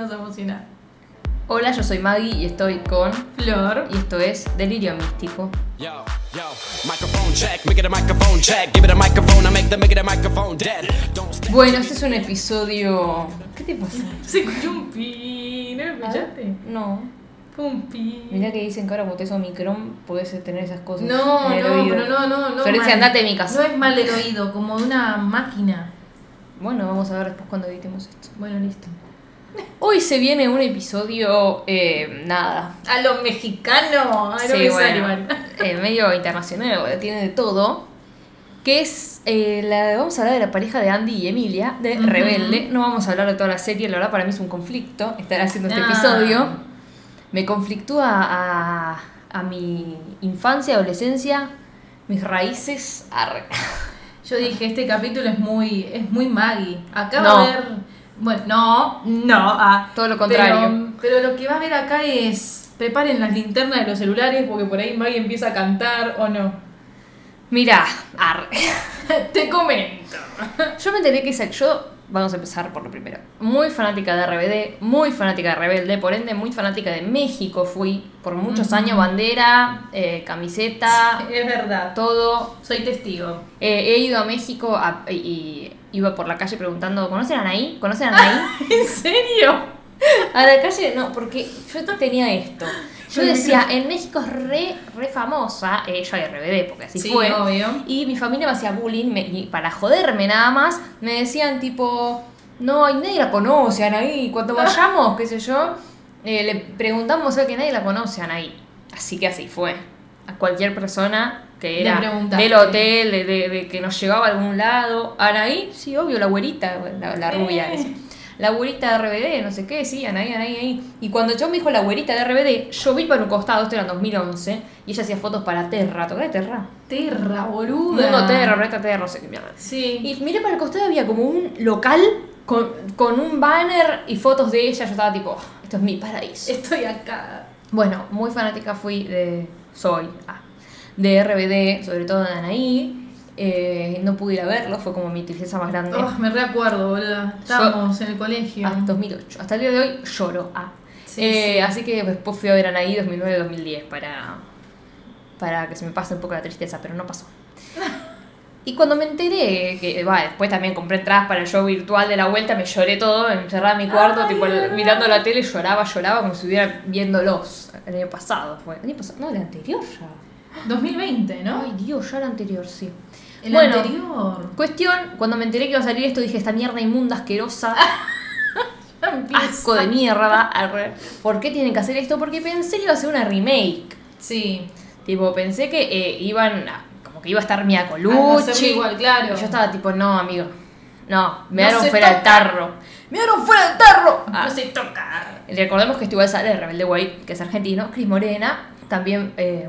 me vas a emocionar. Hola, yo soy Maggie y estoy con Flor. y esto es Delirio Místico. Yo, yo, microphone check, make it a microphone check, give it a microphone, I make the make it a microphone dead. Don't stand Bueno, este es un episodio. ¿Qué te pasa? Se escuchó un pi. ¿No lo escuchaste? No. Fue un pi. Mirá que dicen que ahora como te Omicron podés tener esas cosas. No, en el no, oído. pero no, no, no. Florencia, mal. andate de mi casa. No es mal del oído, como de una máquina. Bueno, vamos a ver después cuando editemos esto. Bueno, listo. Hoy se viene un episodio. Eh, nada. A lo mexicano. Sí, me sale bueno, eh, medio internacional, tiene de todo. Que es. eh, la, vamos a hablar de la pareja de Andy y Emilia, de. Rebelde. No vamos a hablar de toda la serie, la verdad para mí es un conflicto estar haciendo este Ah. episodio. Me conflictúa a, a mi infancia, adolescencia, mis raíces. arre. Yo dije, este capítulo es muy, es muy Maggie. Acá No. va a haber. Bueno, no, no. ah, Todo lo contrario. Pero, pero lo que va a haber acá es. Preparen las linternas de los celulares porque por ahí Maggie empieza a cantar o no. Mirá, arre. Te comento. Yo me enteré que yo, vamos a empezar por lo primero, muy fanática de RBD, muy fanática de Rebelde, por ende muy fanática de México fui, por muchos años bandera, eh, camiseta, Es verdad. todo. Soy testigo. Eh, he ido a México a- y iba por la calle preguntando, ¿conocen a Anaí? ¿Conocen a Anaí? ¿En serio? A la calle, no, porque yo tenía esto. Yo decía, en México es re, re famosa, eh, yo de RBD, porque así Sí, fue. obvio. Y mi familia me hacía bullying me- y para joderme nada más, me decían tipo, no, y nadie la conoce, Anaí. Cuando vayamos, qué sé yo, eh, le preguntamos a que nadie la conoce, Anaí. Así que así fue. A cualquier persona que era del hotel, de, de- de que nos llegaba a algún lado. Anaí, sí, obvio, la güerita, la, la rubia. Eh. esa. La güerita de RBD, no sé qué, sí, Anaí, Anaí, Anaí. Y cuando yo me dijo la güerita de RBD, yo vi para un costado, esto era en 2011, y ella hacía fotos para Terra. ¿Tocás de Terra? Terra, boluda. Mundo Terra, Reta Terra, no sé qué mierda. Sí. Y miré para el costado había como un local con, con un banner y fotos de ella. Yo estaba tipo, "Oh, esto es mi paraíso. Estoy acá. Bueno, muy fanática fui de. Soy. ah, de RBD, sobre todo de Anaí. Eh, no pude ir a verlo, fue como mi tristeza más grande. Oh, me recuerdo, boluda. Estábamos en el colegio. Hasta 2008. Hasta el día de hoy lloro. Ah. Sí, Eh, sí. Así que después fui a ver a Anaí 2009-2010 para, para que se me pase un poco la tristeza, pero no pasó. Y cuando me enteré que, va, después también compré entradas para el show virtual de la vuelta, me lloré todo, encerrada en mi cuarto, tipo mirando la tele, lloraba, lloraba como si estuviera viéndolos. El año pasado fue. El año pasado, no, el anterior ya. 2020, ¿no? Ay, Dios, ya el anterior, sí. el bueno. anterior. Cuestión, cuando me enteré que iba a salir esto, dije, esta mierda inmunda, asquerosa. Asco de mierda. ¿Por qué tienen que hacer esto? Porque pensé que iba a ser una remake. Sí. Tipo, pensé que eh, iban a, como que iba a estar Mia Ah, Colucci. igual, claro. Y yo estaba tipo, no, amigo. No, me No dieron fuera el tarro. ¡Me dieron fuera el tarro! Ah, No se toca. recordemos que esto igual sale de Rebelde Way, que es argentino. Cris Morena, también. eh,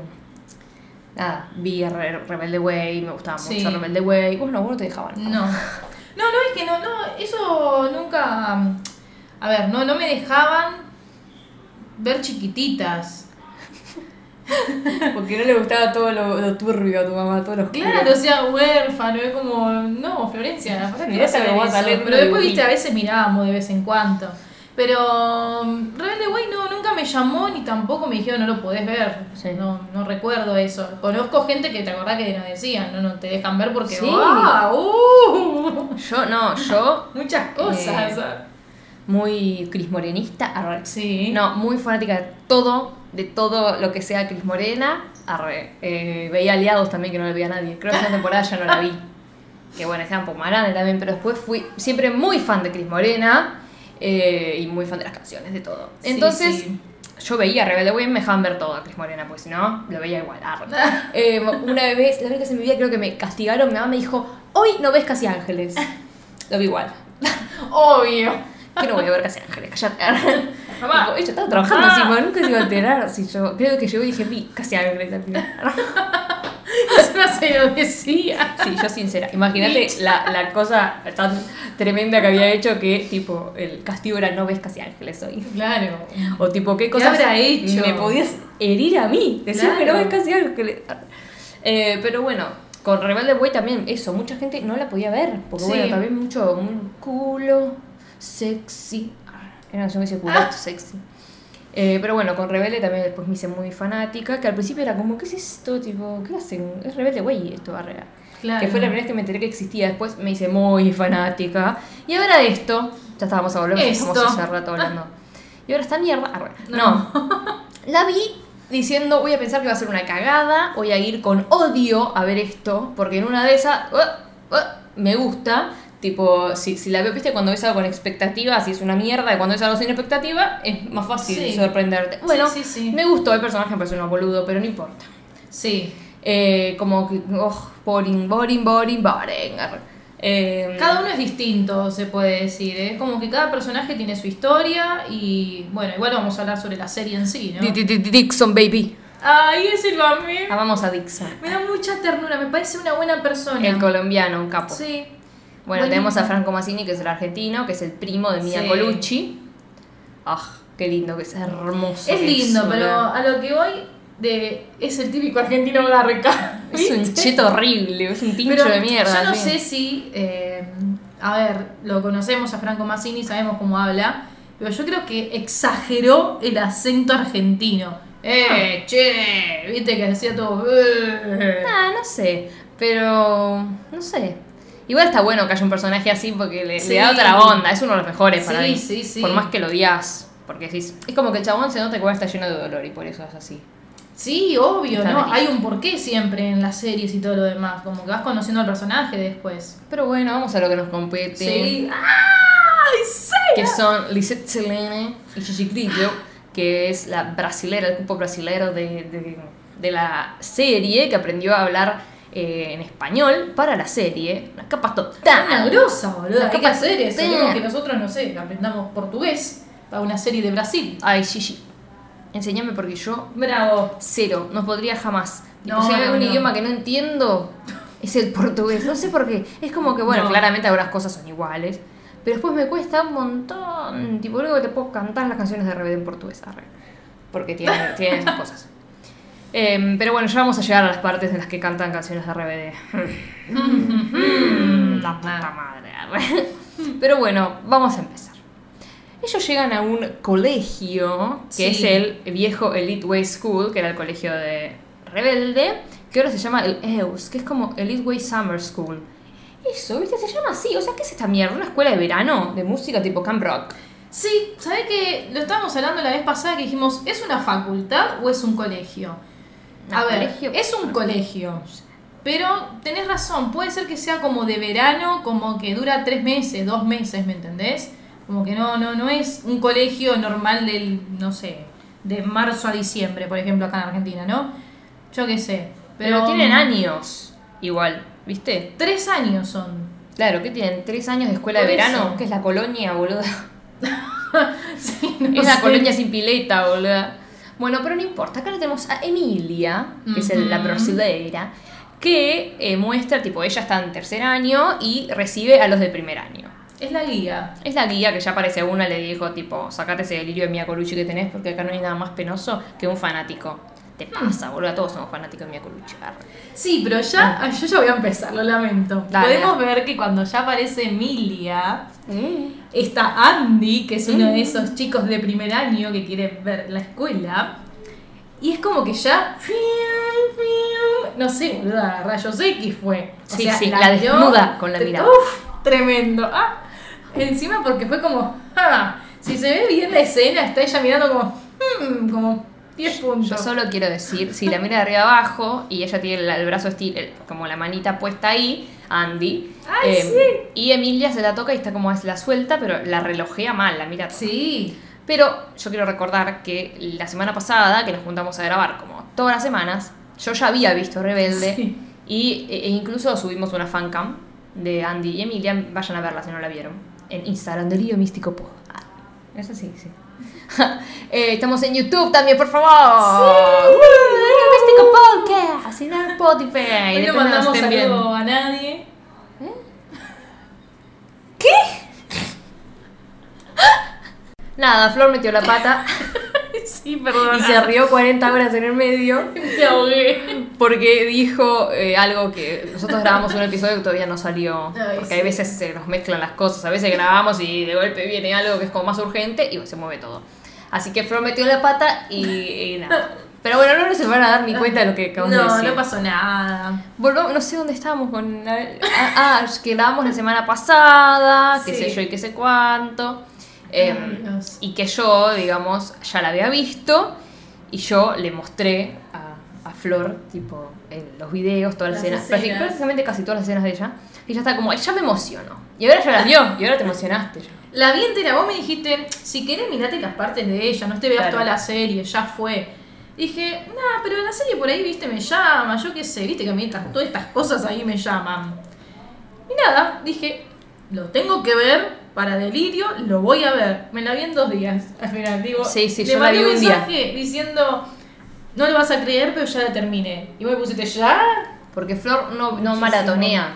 nada, vi Re- Rebelde Way, me gustaba Sí. mucho Rebelde Way. Vos no, vos no te dejaban. No. No, no, es que no, no, eso nunca. A ver, no, no me dejaban ver chiquititas. Porque no le gustaba todo lo, lo turbio a tu mamá, todos los Claro, o sea, huérfano, es como, no, Florencia, ¿para qué Mirá vas a que ver eso? salés Pero de después, viste, a veces mirábamos de vez en cuando. Pero um, Rebelde Way no, nunca me llamó ni tampoco me dijeron no lo podés ver. Sí. No, no recuerdo eso. Conozco gente que te acordás que nos decían, no, no te dejan ver porque Sí. ¡ah! ¡uh! Yo no, yo muchas cosas. Eh, muy Cris Morenista. arre. sí. No, muy fanática de todo, de todo lo que sea Cris Morena. Arre. Eh, veía Aliados también, que no le veía a nadie. Creo que esa temporada ya no la vi. Que bueno, estaba un poco más grande también, pero después fui siempre muy fan de Cris Morena eh, y muy fan de las canciones, de todo. Sí, Entonces, sí. yo veía Rebelde Way me dejaban ver todo a Cris Morena, pues si no, lo veía igual. arre. Eh, una vez, la vez que se me vida, creo que me castigaron, mi mamá me dijo, hoy no ves Casi Ángeles. Lo vi igual. Obvio. Que no voy a ver Casi Ángeles, cállate. Mamá. Ella estaba trabajando así, mamá, nunca se iba a enterar. Si yo, creo que yo dije, vi Casi al final. No se lo decía. Sí, yo sincera. Imagínate la, la cosa tan tremenda que había hecho que, tipo, el castigo era no ves Casi Ángeles hoy. Claro. O tipo, ¿qué ¿Qué cosas habrá hecho? me podías herir a mí? Decir que no Claro. ves Casi Ángeles. Eh, pero bueno, con Rebelde Way también eso, mucha gente no la podía ver. Porque Sí. bueno, también mucho un culo sexy. Era una decía culotte sexy. Eh, pero bueno, con Rebelde también después me hice muy fanática, que al principio era como, ¿qué es esto? Tipo, ¿qué hacen? Es Rebelde, güey, esto va Claro. Que fue la primera vez que me enteré que existía, después me hice muy fanática. Y ahora esto, ya estábamos a Esto. estamos hace rato hablando. Y ahora esta mierda, arre. no. La vi diciendo, voy a pensar que va a ser una cagada, voy a ir con odio a ver esto, porque en una de esas, uh, uh, me gusta. Tipo, si, si la veo, viste, cuando ves algo con expectativa, si es una mierda, y cuando ves algo sin expectativa, es más fácil Sí. sorprenderte. Bueno, Sí, sí, me gustó el personaje, me pareció un boludo, pero no importa. Sí. Eh, como que, oh, boring, boring, boring, boring. Eh, Cada uno es distinto, se puede decir. ¿eh? Es como que cada personaje tiene su historia y bueno, igual vamos a hablar sobre la serie en sí, ¿no? Di- di- di- Dixon, baby. Ay, ese lo amé. Amamos a Dixon. Me da mucha ternura, me parece una buena persona. El colombiano, un capo. Sí. Bueno, Buenísimo. tenemos a Franco Massini, que es el argentino, que es el primo de Mia Sí. Colucci. Ah, qué lindo, que es hermoso. Es que lindo, pero a lo que voy de es el típico argentino garca. Es un cheto horrible, es un tincho Pero de mierda. Yo no sí. sé si, eh, a ver, lo conocemos a Franco Massini, sabemos cómo habla, pero yo creo que exageró el acento argentino. Eh, che, viste que decía todo. "Eh". Ah, no sé, pero no sé. Igual está bueno que haya un personaje así porque le, Sí. le da otra onda, es uno de los mejores para Sí, mí. sí, sí. Por más que lo odias, porque decís, es como que el chabón se nota que está lleno de dolor y por eso es así. Sí, obvio, Está ¿no? Hay un porqué siempre en las series y todo lo demás, como que vas conociendo al personaje después. Pero bueno, vamos a lo que nos compete. Sí. ¡Ay, sí! Que son Lisette Selene y Gigi Grillo, que es la brasilera, el cupo brasilero de, de- de la serie, que aprendió a hablar eh, en español para la serie. Una capa total. Una grosa, boludo. Una capa total. Como que nosotros, no sé, aprendamos portugués para una serie de Brasil. Ay, Gigi, enséñame porque yo Bravo. cero, no podría jamás. No, si hay algún no. idioma que no entiendo, es el portugués. No sé por qué. Es como que, bueno, No. claramente algunas cosas son iguales. Pero después me cuesta un montón. Tipo, luego te puedo cantar las canciones de Rebelde en portugués. arre. Porque tienen, tienen esas cosas. Em, pero bueno, ya vamos a llegar a las partes en las que cantan canciones de RBD. La puta madre. Pero bueno, vamos a empezar. Ellos llegan a un colegio, que Sí. es el viejo Elite Way School, que era el colegio de Rebelde, que ahora se llama el EUS, que es como Elite Way Summer School. Eso, ¿viste? Se llama así. O sea, ¿qué es esta mierda? ¿Una escuela de verano de música tipo Camp Rock? Sí, ¿sabes que Lo estábamos hablando la vez pasada que dijimos, ¿es una facultad o es un colegio? ¿Un A ver, colegio? es un colegio. Pero tenés razón, puede ser que sea como de verano, como que dura tres meses, dos meses, ¿me entendés? Como que no, no, no es un colegio normal del, no sé, de marzo a diciembre, por ejemplo, acá en Argentina, ¿no? Yo qué sé. Pero, Pero, tienen años igual, ¿viste? Tres años son. Claro, ¿qué tienen? ¿Tres años de escuela de verano? ¿Qué es la colonia, boluda? Sí, no es la colonia sin pileta, boluda. Bueno, pero no importa. Acá le tenemos a Emilia, que es el- la Ujú. brasileira, que eh, muestra, tipo, ella está en tercer año y recibe a los de primer año. Es la guía. Es la guía que ya parece una, le dijo, tipo, sacate ese delirio de Mia Colucci que tenés porque acá no hay nada más penoso que un fanático. Te pasa, boludo, todos somos fanáticos de Mia Colucci. arre. Sí, pero ya, ay, yo ya voy a empezar, lo lamento. Dale, Podemos ver que cuando ya aparece Emilia, está Andy, que es uno de esos chicos de primer año que quiere ver la escuela. Y es como que ya. No sé, boluda, rayos X fue. Sí, sí, la vio desnuda con la mirada. Uf, tremendo. Ah, encima porque fue como. ah, si se ve bien la escena, está ella mirando como. hmm, como 10 puntos. Yo solo quiero decir, si la mira de arriba abajo y ella tiene el, el brazo estil, el- como la manita puesta ahí, Andy. Ay, eh, Y Emilia se la toca y está como es la suelta, pero la relojea mal, la mira. Sí. Pero yo quiero recordar que la semana pasada, que nos juntamos a grabar como todas las semanas, yo ya había visto Rebelde Sí. y e, e incluso subimos una fancam de Andy y Emilia. Vayan a verla si no la vieron. En Instagram, Delirio Místico Pod. Ah, Eso sí, sí. Eh, estamos en YouTube también, por favor. ¡Sí! Delirio Místico Podcast. Y en Spotify. Hoy no mandamos saludo a nadie. Nada, Flor metió la pata Sí, perdón. y se rió 40 horas en el medio. Me ahogué. Porque dijo eh, algo que nosotros grabamos un episodio que todavía no salió. Ay, porque sí. hay veces se nos mezclan las cosas. A veces grabamos y de golpe viene algo que es como más urgente y se mueve todo. Así que Flor metió la pata y, y nada. Pero bueno, no se van a dar ni cuenta de lo que acabamos de No, decir. no pasó nada. Volvamos- no sé dónde estábamos con. la- Ah, ah, que grabamos la semana pasada, qué Sí. sé yo y qué sé cuánto. Em, Ay, y que yo, digamos, ya la había visto y yo le mostré a, a Flor, tipo, en los videos, todas las, Las escenas, escenas. prácticamente casi todas las escenas de ella. Y ya está como, ya me emocionó. Y ahora ya las vio, y ahora te emocionaste ya. La vi entera, vos me dijiste, si querés mirate las partes de ella, no te veas Claro. toda la serie, ya fue. Dije, nah, pero la serie por ahí, viste, me llama, yo qué sé, viste que a mí estas- todas estas cosas ahí me llaman. Y nada, dije, lo tengo que ver para delirio, lo voy a ver. Me la vi en dos días, al final, digo. Sí, sí, le yo la mandé vi un día. diciendo, no lo vas a creer, pero ya la terminé. Y vos me pusiste, ¿ya? Porque Flor no, no maratonea.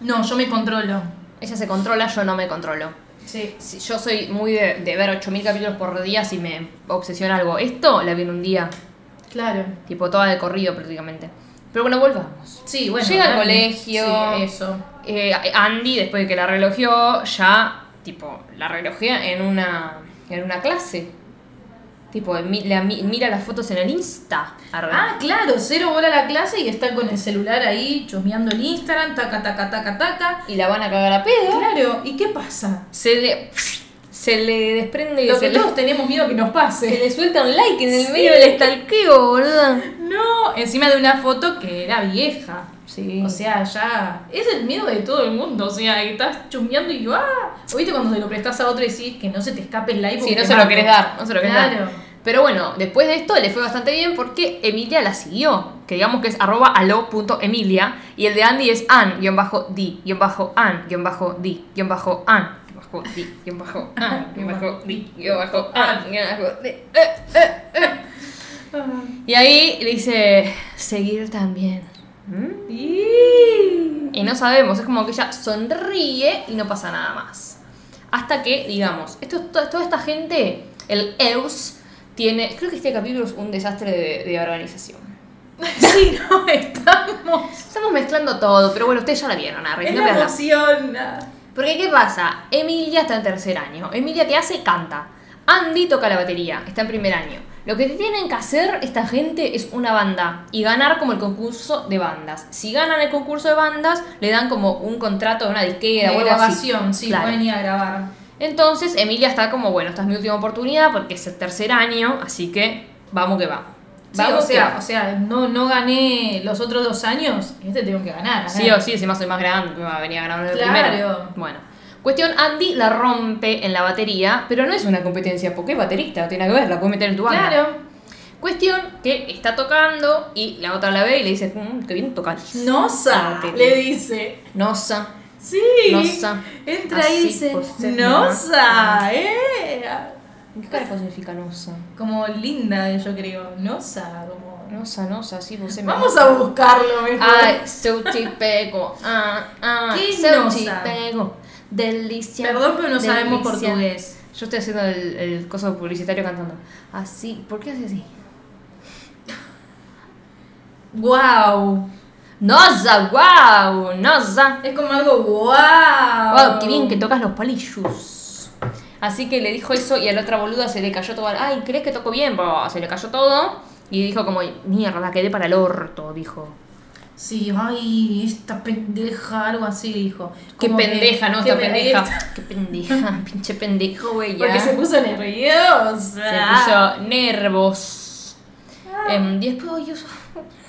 No, yo me controlo. Ella se controla, yo no me controlo. Sí. Si yo soy muy de, de ver 8000 capítulos por día si me obsesiona algo. Esto la vi en un día, Claro. tipo toda de corrido prácticamente. Pero bueno, volvamos. Sí, bueno. Llega al colegio. Sí, eso. Eh, Andy, después de que la relojeó, ya, tipo, la relojea en una, en una clase. Tipo, mi- la mi- mira las fotos en el Insta. Arre. Ah, claro, cero bola a la clase y está con el celular ahí chusmeando el Instagram, taca, taca, taca, taca. Y la van a cagar a pedo. Claro, ¿y qué pasa? Se le, se le desprende... Lo se que le- todos tenemos miedo que nos Se pase. le suelta un like en el Sí. medio del estalqueo, boludo. No, encima de una foto que era vieja. Sí. O sea, ya. Es el miedo de todo el mundo. O sea, que estás chusmeando y ¡ah! O viste cuando se lo prestas a otro y decís que no se te escape el like. Sí, no se lo querés dar, no se lo querés Claro. dar. Pero bueno, después de esto le fue bastante bien porque Emilia la siguió. Que digamos que es arroba alo.emilia. Y el de Andy es an, guion bajo di, bajo an, bajo di, bajo an, bajo di. Y ahí le dice, seguir también. ¿Mm? Y- Y no sabemos, es como que ella sonríe y no pasa nada más. Hasta que, digamos, esto, to- toda esta gente, el EUS, tiene. Creo que este capítulo es un desastre de, de organización. Sí, no, estamos. Estamos mezclando todo, pero bueno, ustedes ya la vieron, Arre, Es no la emoción. Porque, ¿qué pasa? Emilia está en tercer año. Emilia te hace, canta. Andy toca la batería, está en primer año. Lo que tienen que hacer esta gente es una banda y ganar como el concurso de bandas. Si ganan el concurso de bandas, le dan como un contrato de una disquera De o algo así. grabación, sí, Claro. pueden ir a grabar. Entonces Emilia está como, bueno, esta es mi última oportunidad porque es el tercer año, así que vamos que va. Sí, o sea, o sea no, no gané los otros dos años, este tengo que ganar. Sí o sí, encima soy más grande, me va a venir a ganar en el Claro. primero. Bueno. Cuestión, Andy la rompe en la batería, pero no es una competencia, porque es baterista, no tiene nada que ver, la puedes meter en tu banda. Claro. Cuestión que está tocando y la otra la ve y le dice, mmm, qué bien tocas. Nosa, Batería. le dice. Nosa. Sí. Nosa. Entra y dice, Nosa, eh. ¿Qué carajo significa nosa? Como linda, yo creo. Nosa, como... Nosa, nosa, sí, vos me- Vamos a buscarlo mejor. Ay, sushi pego. Ah, ah, ¿Qué sushi nosa? pego. Delicia. Perdón, pero no sabemos portugués. Yo estoy haciendo el, el coso publicitario cantando. Así, ¿por qué hace así? Wow. ¡Nosa! ¡Wow! ¡Nosa! Es como algo wow. ¡Wow! ¡Qué bien que tocas los palillos! Así que le dijo eso y a la otra boluda se le cayó todo. ¡Ay, crees que tocó bien! Bah, Se le cayó todo. Y dijo como, mierda, quedé para el orto, dijo. Sí, ay, esta pendeja, algo así dijo. Qué que- pendeja, ¿no? Esta pendeja. Qué pendeja, pinche pendejo, güey. Porque se puso nerviosa. Se puso nervos. Em, y después, Dios.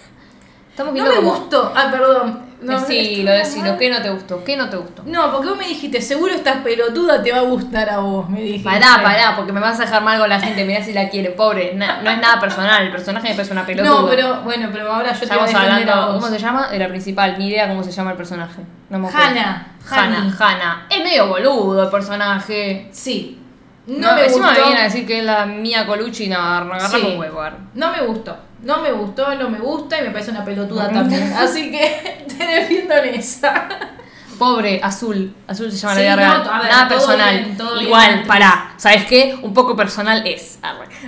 Estamos No me como- gustó. Ah, perdón. No, sí, lo decilo. ¿Qué no te gustó? ¿Qué no te gustó? No, porque vos me dijiste, seguro esta pelotuda te va a gustar a vos, me dijiste. Pará, pará, porque me vas a dejar mal con la gente. Mirá si la quiere, pobre. Na- no es nada personal. El personaje me parece una pelotuda. No, pero bueno, pero ahora yo te voy a Estamos a hablando. vos. ¿Cómo se llama? De la principal. Ni idea cómo se llama el personaje. No me Hanna. Honey. Hanna. Es medio boludo el personaje. Sí. No, No, me encima gustó. me viene a decir que es la mía Colucci. No, agarrame Sí. un huevo. No me gustó. No me gustó, no me gusta y me parece una pelotuda también. Así que te defiendo en esa. Pobre, Azul. Azul se llama Sí, la vida no, real. ver, Nada personal. bien, bien, Igual, actriz. pará. ¿Sabes qué? Un poco personal es.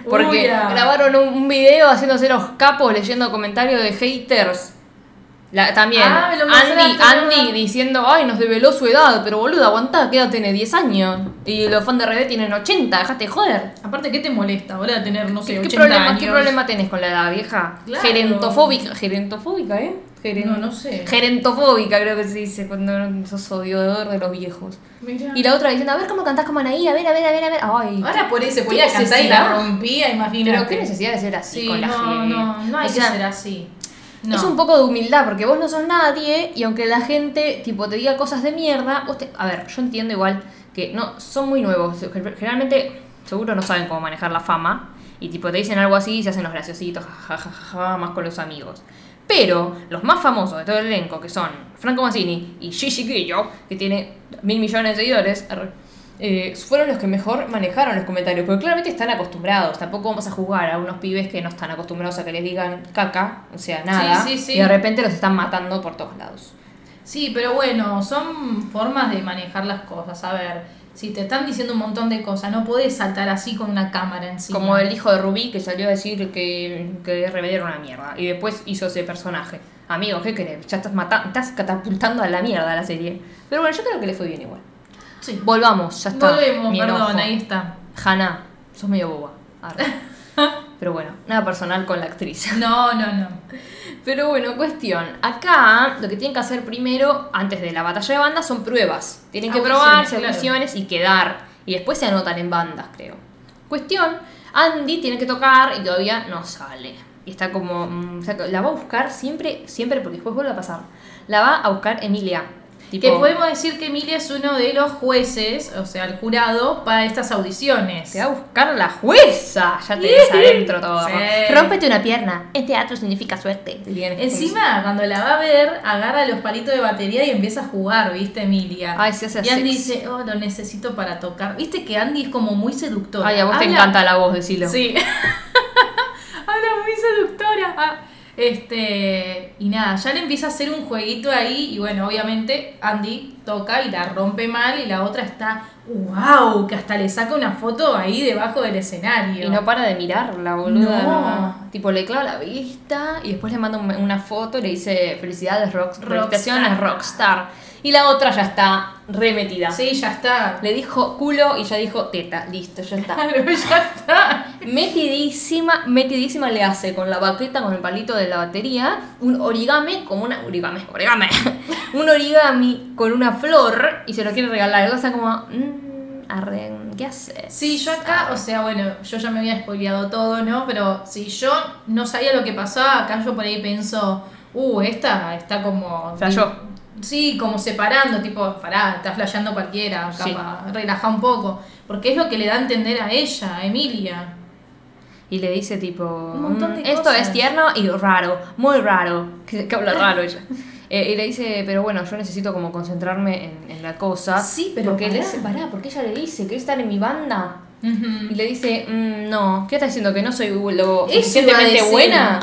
Porque Uy, ah. grabaron un, un video haciéndose los capos leyendo comentarios de haters. La- también, Ah, me lo Andy, Andy diciendo, ay, nos develó su edad, pero boluda, aguantá, ¿qué edad tiene? 10 años. Y los fans de RD tienen 80, dejate de joder. Aparte, ¿qué te molesta ahora tener, no sé, ¿Qué, 80 problema, años? ¿Qué problema tenés con la edad, vieja? Claro. Gerentofóbica. Gerentofóbica, ¿eh? Geren- No, no sé. Gerentofóbica creo que se dice cuando sos odiador de los viejos. Mirá. Y la otra diciendo, a ver cómo cantás como Anaí, a ver, a ver, a ver, a ver. Ay. Ahora por eso se ¿Qué ponía a cantar y la rompía, imagínate. Pero qué necesidad de ser así Sí, con la no, gente. no, no hay O sea, que ser así. No. Es un poco de humildad, porque vos no sos nadie y aunque la gente tipo te diga cosas de mierda, vos te- a ver, yo entiendo igual que no son muy nuevos, generalmente seguro no saben cómo manejar la fama y tipo te dicen algo así y se hacen los graciositos, jajajaja, más con los amigos. Pero los más famosos de todo el elenco, que son Franco Mazzini y Gigi Guillo, que tiene mil millones de seguidores, eh, fueron los que mejor manejaron los comentarios, porque claramente están acostumbrados. Tampoco vamos a jugar a unos pibes que no están acostumbrados a que les digan caca, o sea, nada, sí, sí. y de repente los están matando por todos lados. Sí, pero bueno, son formas de manejar las cosas. A ver, si te están diciendo un montón de cosas, no puedes saltar así con una cámara encima. Como el hijo de Rubí que salió a decir que, que RBD era una mierda y después hizo ese personaje. Amigo, ¿qué querés? Ya estás matando, estás catapultando a la mierda la serie. Pero bueno, yo creo que le fue bien igual. Sí. Volvamos, ya está. Volvemos, Mi perdón, enojo. ahí está. Hanna, sos medio boba. Arre. Pero bueno, nada personal con la actriz. No, no, no. Pero bueno, cuestión. Acá lo que tienen que hacer primero, antes de la batalla de bandas, son pruebas. Tienen que Audiciones, probarse claro. audiciones y quedar. Y después se anotan en bandas, creo. Cuestión, Andy tiene que tocar y todavía no sale. Y está como... mm, o sea, la va a buscar siempre, siempre, porque después vuelve a pasar. La va a buscar Emilia. Tipo, Que podemos decir que Emilia es uno de los jueces, o sea, el jurado, para estas audiciones. Te va a buscar la jueza. Ya te ves adentro todo. Sí. Rómpete una pierna. En teatro significa suerte. Encima, cuando la va a ver, agarra los palitos de batería y empieza a jugar, ¿viste, Emilia? Ay, se hace Y Andy sexy. dice, oh, lo necesito para tocar. ¿Viste que Andy es como muy seductora? Ay, a vos te encanta la voz, decilo. Sí. Habla muy seductora. Ah, este, y nada, ya le empieza a hacer un jueguito ahí. Y bueno, obviamente Andy toca y la rompe mal. Y la otra está, wow, que hasta le saca una foto ahí debajo del escenario. Y no para de mirarla, boluda. No. Tipo, le clava la vista y después le manda un- una foto y le dice felicidades, rock, Rockstar. felicitaciones, rockstar. Y la otra ya está remetida. Sí, ya está. Le dijo culo y ya dijo teta. Listo, ya está. Claro, ya está. Metidísima, metidísima le hace con la baqueta, con el palito de la batería, un origami como una. Origami, origami. un origami con una flor y se lo quiere regalar. Y está como. Mmm, arren, ¿qué haces? Sí, yo acá, o sea, bueno, yo ya me había spoileado todo, ¿no? Pero si yo no sabía lo que pasaba, acá yo por ahí pienso, uh, esta está como. Flasheó. Sí, como separando, tipo, pará, está flasheando cualquiera, Sí. capaz, relaja un poco. Porque es lo que le da a entender a ella, a Emilia. Y le dice tipo, montón de "Mm, esto cosas. es tierno y raro, muy raro, que, que habla raro ella. Eh, y le dice, pero bueno, yo necesito como concentrarme en, en la cosa. Sí, pero Porque, pará. dice, pará, porque ella le dice, ¿querés estar en mi banda? Y le dice, "Mm, no, ¿qué estás diciendo? ¿Que no soy lo Eso suficientemente buena?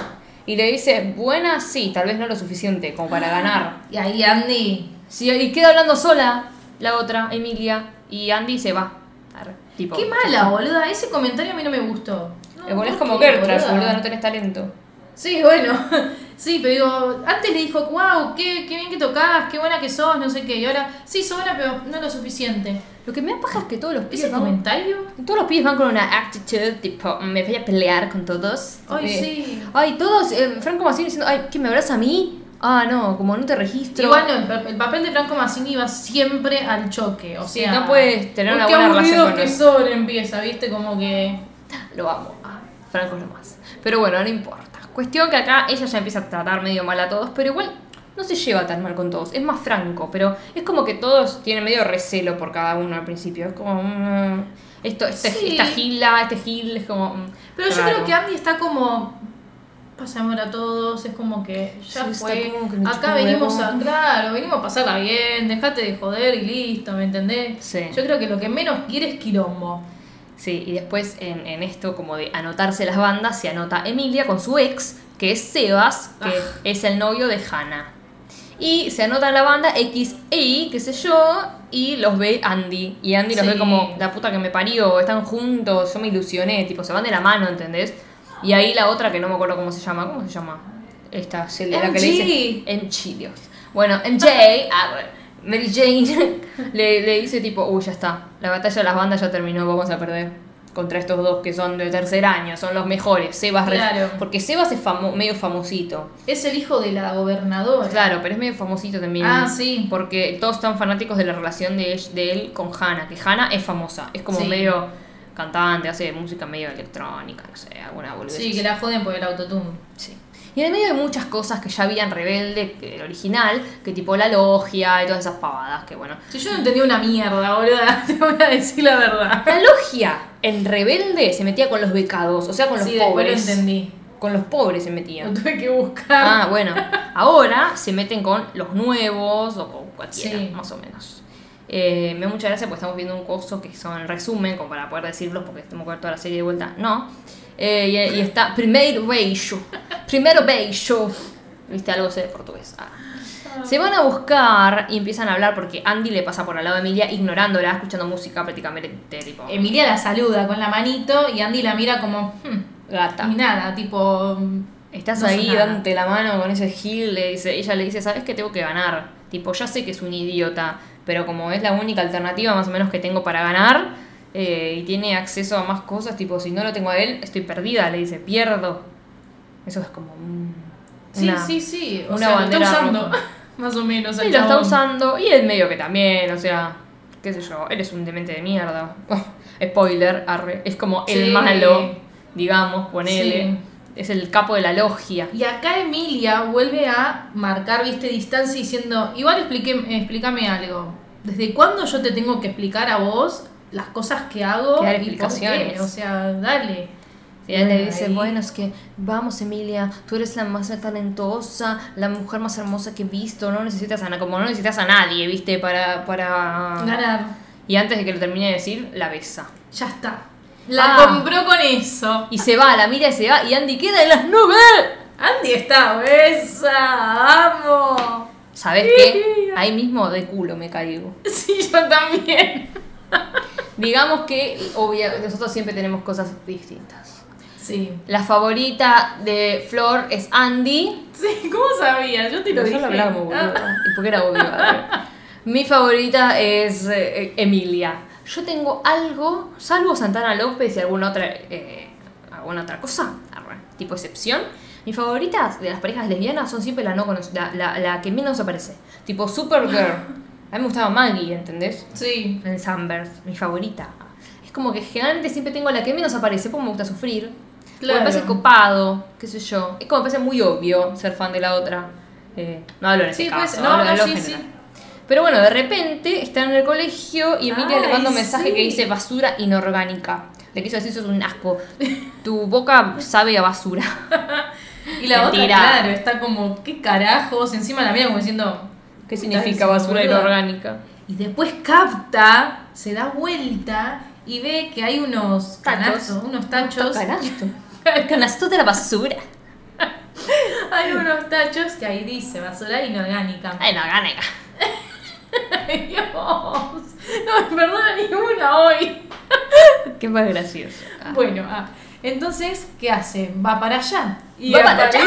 Y le dice, buena sí, tal vez no lo suficiente como para ganar. Y ahí Andy. Sí, y queda hablando sola la otra, Emilia, y Andy se va. Tipo, Qué mala, boluda. Ese comentario a mí no me gustó. Es ¿por como Gertrude, boluda, no tenés talento. Sí, bueno, sí, pero digo, antes le dijo, wow, qué, qué bien que tocas, qué buena que sos, no sé qué, y ahora, sí, sos buena, pero no lo suficiente. Lo que me da paja es que todos los pibes ¿Ese van- comentario? Todos los pibes van con una actitud tipo, me voy a pelear con todos. Ay, Eh, sí. Ay, todos, eh, Franco Massini diciendo, ay, ¿que me abraza a mí? Ah, no, como no te registro. Igual no, el, pa- el papel de Franco Massini va siempre al choque, o Sí, sea... no puedes tener una "Uy, buena relación con que él". sobre empieza, ¿viste? Como que... Lo amo. Franco es lo más. Pero bueno, no importa. Cuestión que acá ella ya empieza a tratar medio mal a todos, pero igual no se lleva tan mal con todos. Es más franco, pero es como que todos tienen medio recelo por cada uno al principio. Es como. mm, esto, este, Sí. esta gila, este gil, es como. mm, Pero yo creo que Andy está como... Pasa amor a todos, es como que ya Sí, fue. que Acá venimos huevo. a, claro, venimos a pasarla bien, dejate de joder y listo, ¿me entendés? Sí. Yo creo que lo que menos quiere es quilombo. Sí, y después en, en esto como de anotarse las bandas, se anota Emilia con su ex, que es Sebas, que Ah. es el novio de Hannah. Y se anota en la banda X Y, qué sé yo, y los ve Andy. Y Andy los Sí. ve como la puta que me parió, están juntos, yo me ilusioné, tipo, se van de la mano, ¿entendés? Y ahí la otra que no me acuerdo cómo se llama, ¿cómo se llama? Esta Celia, la que le dice. MG, Dios. Bueno, MJ, ah, Mary Jane, le, le dice tipo, uy, ya está, la batalla de las bandas ya terminó, vamos a perder. Contra estos dos que son de tercer año, son los mejores. Sebas, Claro. porque Sebas es famo- medio famosito. Es el hijo de la gobernadora. Claro, pero es medio famosito también. Ah, sí. Porque todos están fanáticos de la relación de él, de él con Hannah, que Hannah es famosa, es como Sí. medio cantante, hace música medio electrónica, no sé, alguna boludez. Sí, que la joden por el autotune. Sí. Y en el medio hay muchas cosas que ya habían rebelde, que el original, que tipo la logia y todas esas pavadas, que bueno. Si yo no entendí una mierda, boluda, te voy a decir la verdad. La logia en rebelde se metía con los becados, o sea, con los Sí, después lo pobres. entendí. Con los pobres se metía. Lo tuve que buscar. Ah, bueno. Ahora se meten con los nuevos o con cualquiera, Sí. más o menos. Eh, me da mucha gracia porque estamos viendo un coso que son resumen, como para poder decirlos, porque tengo que ver toda la serie de vuelta. No. Eh, y, y está Primeiro Beijo. Primero Beijo. Viste, algo sé de portugués. Ah. Se van a buscar y empiezan a hablar porque Andy le pasa por al lado de Emilia ignorándola, escuchando música prácticamente tipo Emilia la saluda con la manito y Andy la mira como. hmm, gata. Y nada, tipo. Estás no ahí dándote la mano con ese Gil, le dice, ella le dice, ¿sabes que tengo que ganar? Tipo, ya sé que es un idiota, pero como es la única alternativa más o menos que tengo para ganar, eh, y tiene acceso a más cosas, tipo, si no lo tengo a él, estoy perdida, le dice, pierdo. Eso es como... mm, Sí, una- sí, sí. O una sea, lo está bandera usando. roja. Más o menos. Y el lo está usando, y él medio que también, o sea, qué sé yo, eres un demente de mierda. Oh, spoiler, arre, es como el Sí. malo, digamos, ponele. Sí. Es el capo de la logia. Y acá Emilia vuelve a marcar, viste, distancia diciendo, igual expliqué, explícame algo. ¿Desde cuándo yo te tengo que explicar a vos las cosas que hago? Dar y por qué? O sea, dale. Y él le dice, ahí- bueno, es que vamos Emilia, tú eres la más talentosa, la mujer más hermosa que he visto, no necesitas a, como no necesitas a nadie, viste, para, para... Ganar. Y antes de que lo termine de decir, la besa. Ya está. La Ah. compró con eso. Y se va, la mira y se va, y Andy queda en las nubes. Andy está besa. Amo. ¿Sabes qué? Ahí mismo de culo me caigo. Sí, yo también. Digamos que, obvia, nosotros siempre tenemos cosas distintas. Sí. La favorita de Flor es Andy. Sí, ¿cómo sabías? Yo te lo dije. hablamos. Ah. Y porque era obvio. Mi favorita es eh, Emilia. Yo tengo algo, salvo Santana López y alguna otra, eh, alguna otra cosa, tipo excepción. Mis favoritas de las parejas lesbianas son siempre la, no la, la, la que menos aparece. Tipo Supergirl. A mí me gustaba Maggie, ¿entendés? Sí. En Sunburst, mi favorita. Es como que generalmente siempre tengo la que menos aparece, porque me gusta sufrir. Claro. Me parece copado, qué sé yo. Es como me parece muy obvio ser fan de la otra. Eh, no hablo en ese Sí, caso, pues, no, hablo no, de lo sí, sí. Pero bueno, de repente está en el colegio y Emilia le manda un mensaje que dice basura inorgánica. Le quiso decir, eso es un asco. Tu boca sabe a basura. Y la Mentira. otra, claro, está como, ¿qué carajos? Encima la mira como diciendo, ¿Qué significa basura inorgánica? Y después capta, se da vuelta y ve que hay unos Tachos. canastos, unos tachos. Canasto. Canasto de la basura. Hay unos tachos que ahí dice basura inorgánica. Ay, inorgánica. Dios. No me perdona ninguna hoy. Qué más gracioso. Ah. Bueno, ah, entonces, ¿qué hace? Va para allá. Y Va para allá.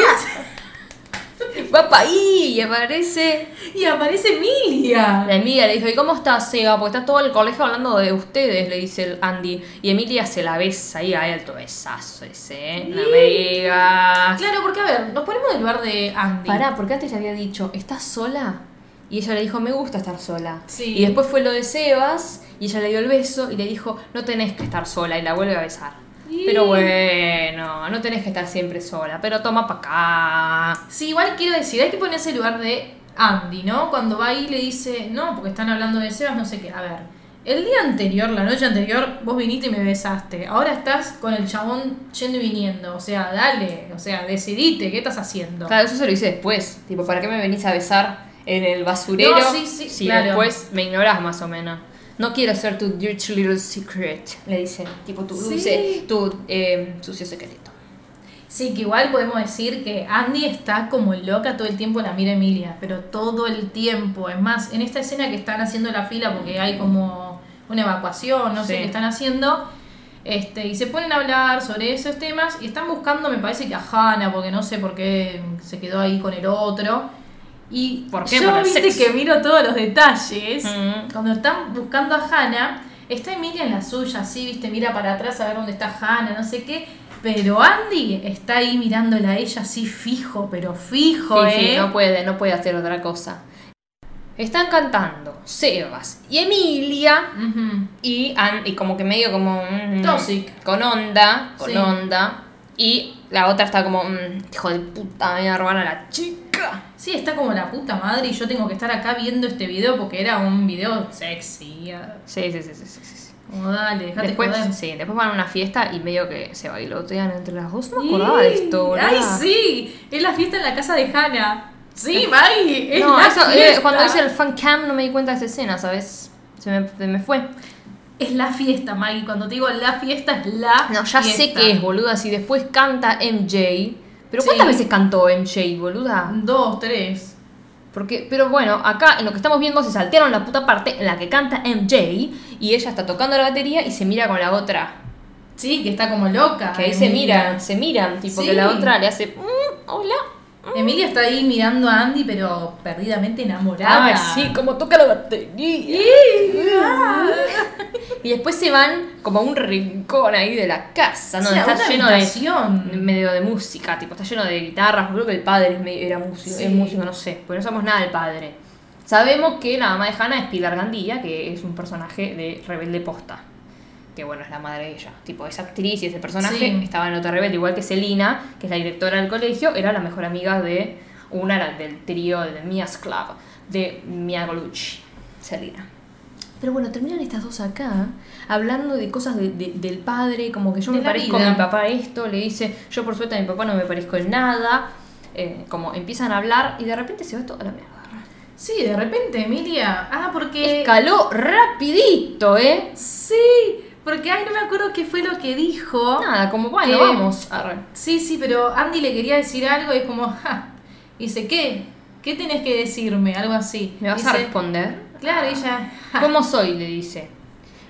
Va para ahí y aparece. Y aparece Emilia. La Emilia le dijo, ¿y cómo está Seba? Porque está todo el colegio hablando de ustedes, le dice el Andy. Y Emilia se la besa ahí, hay alto besazo ese, ¿eh? No me digas. Claro, porque a ver, nos ponemos en el lugar de Andy. Pará, porque antes le había dicho, ¿estás sola? Y ella le dijo, me gusta estar sola. Sí. Y después fue lo de Sebas, y ella le dio el beso y le dijo, no tenés que estar sola, y la vuelve a besar. Y- Pero bueno, no tenés que estar siempre sola, pero toma pa' acá. Sí, igual quiero decir, hay que ponerse el lugar de Andy, ¿no? Cuando va ahí y le dice, no, porque están hablando de Sebas, no sé qué. A ver, el día anterior, la noche anterior, vos viniste y me besaste. Ahora estás con el chabón yendo y viniendo. O sea, dale, o sea, decidite, ¿qué estás haciendo? Claro, eso se lo hice después. Tipo, ¿para qué me venís a besar en el basurero? No, sí, sí, si claro. después me ignorás más o menos. No quiero ser tu dirty little secret, le dice. Tipo, tu Sí. dulce, tu eh, sucio secreto. Sí, que igual podemos decir que Andy está como loca todo el tiempo, la mira Emilia, pero todo el tiempo. Es más, en esta escena que están haciendo la fila porque hay como una evacuación, no sé Sí. qué están haciendo, este, y se ponen a hablar sobre esos temas y están buscando, me parece que a Hannah, porque no sé por qué se quedó ahí con el otro. Y ¿Por qué? yo Por el viste sexo. que miro todos los detalles. Mm. Cuando están buscando a Hannah, está Emilia en la suya, así, viste, mira para atrás a ver dónde está Hannah, no sé qué. Pero Andy está ahí mirándola a ella así fijo, pero fijo, Sí, sí, ¿eh? no puede, no puede hacer otra cosa. Están cantando Sebas y Emilia y, An- y como que medio como... mm, Toxic. Con onda, con Sí. onda. Y la otra está como, mm, hijo de puta, me voy a robar a la chica. Sí, está como la puta madre y yo tengo que estar acá viendo este video porque era un video sexy. Sí, sí, sí, sí, sí, sí. Como dale, dejate Después, joder. sí, después van a una fiesta y medio que se bailotean entre las dos. No me acordaba de esto. ¡Ay, sí! Es la fiesta en la casa de Hannah. Sí, Maggie, es No, la eso, eh, fiesta. cuando hice el fan cam no me di cuenta de esa escena, ¿sabes? Se me, se me fue. Es la fiesta, Maggie. Cuando te digo la fiesta, es la No, ya sé que es, boluda. Si después canta MJ. Pero ¿cuántas Sí. veces cantó MJ, boluda? Dos, tres. Porque, pero bueno, acá en lo que estamos viendo se saltearon la puta parte en la que canta MJ y ella está tocando la batería y se mira con la otra. Sí, que está como loca. Que ahí se miran, se miran, tipo Sí. que la otra le hace, "Mm, hola. Emilia está ahí mirando a Andy, pero perdidamente enamorada. Ay, sí, como toca la batería. Ah. Y después se van como a un rincón ahí de la casa, ¿no? Está lleno de habitación. medio de música, tipo, está lleno de guitarras, creo que el padre era músico, Sí. es músico, no sé, porque no sabemos nada del padre. Sabemos que la mamá de Hannah es Pilar Gandía, que es un personaje de Rebelde Posta. Que bueno, es la madre de ella. Tipo, esa actriz y ese personaje Sí. estaba en otra rebelde, igual que Selina, que es la directora del colegio, era la mejor amiga de una del trío de Mia's Club, de Mia Colucci, Selina. Pero bueno, terminan estas dos acá hablando de cosas de- de- del padre, como que yo De me parezco a mi papá esto, le dice, yo por suerte a mi papá no me parezco en nada, eh, como empiezan a hablar y de repente se va toda la mierda. Sí, de repente Emilia. Ah, porque. Escaló rapidito, ¿eh? Sí, porque ay, no me acuerdo qué fue lo que dijo. Nada, como bueno, Que- vamos. Arre. Sí, sí, pero Andy le quería decir algo y es como, ja. Dice, ¿qué? ¿Qué tenés que decirme? Algo así. ¿Me vas a responder? Claro, y ella. ja. ¿Cómo soy? Le dice.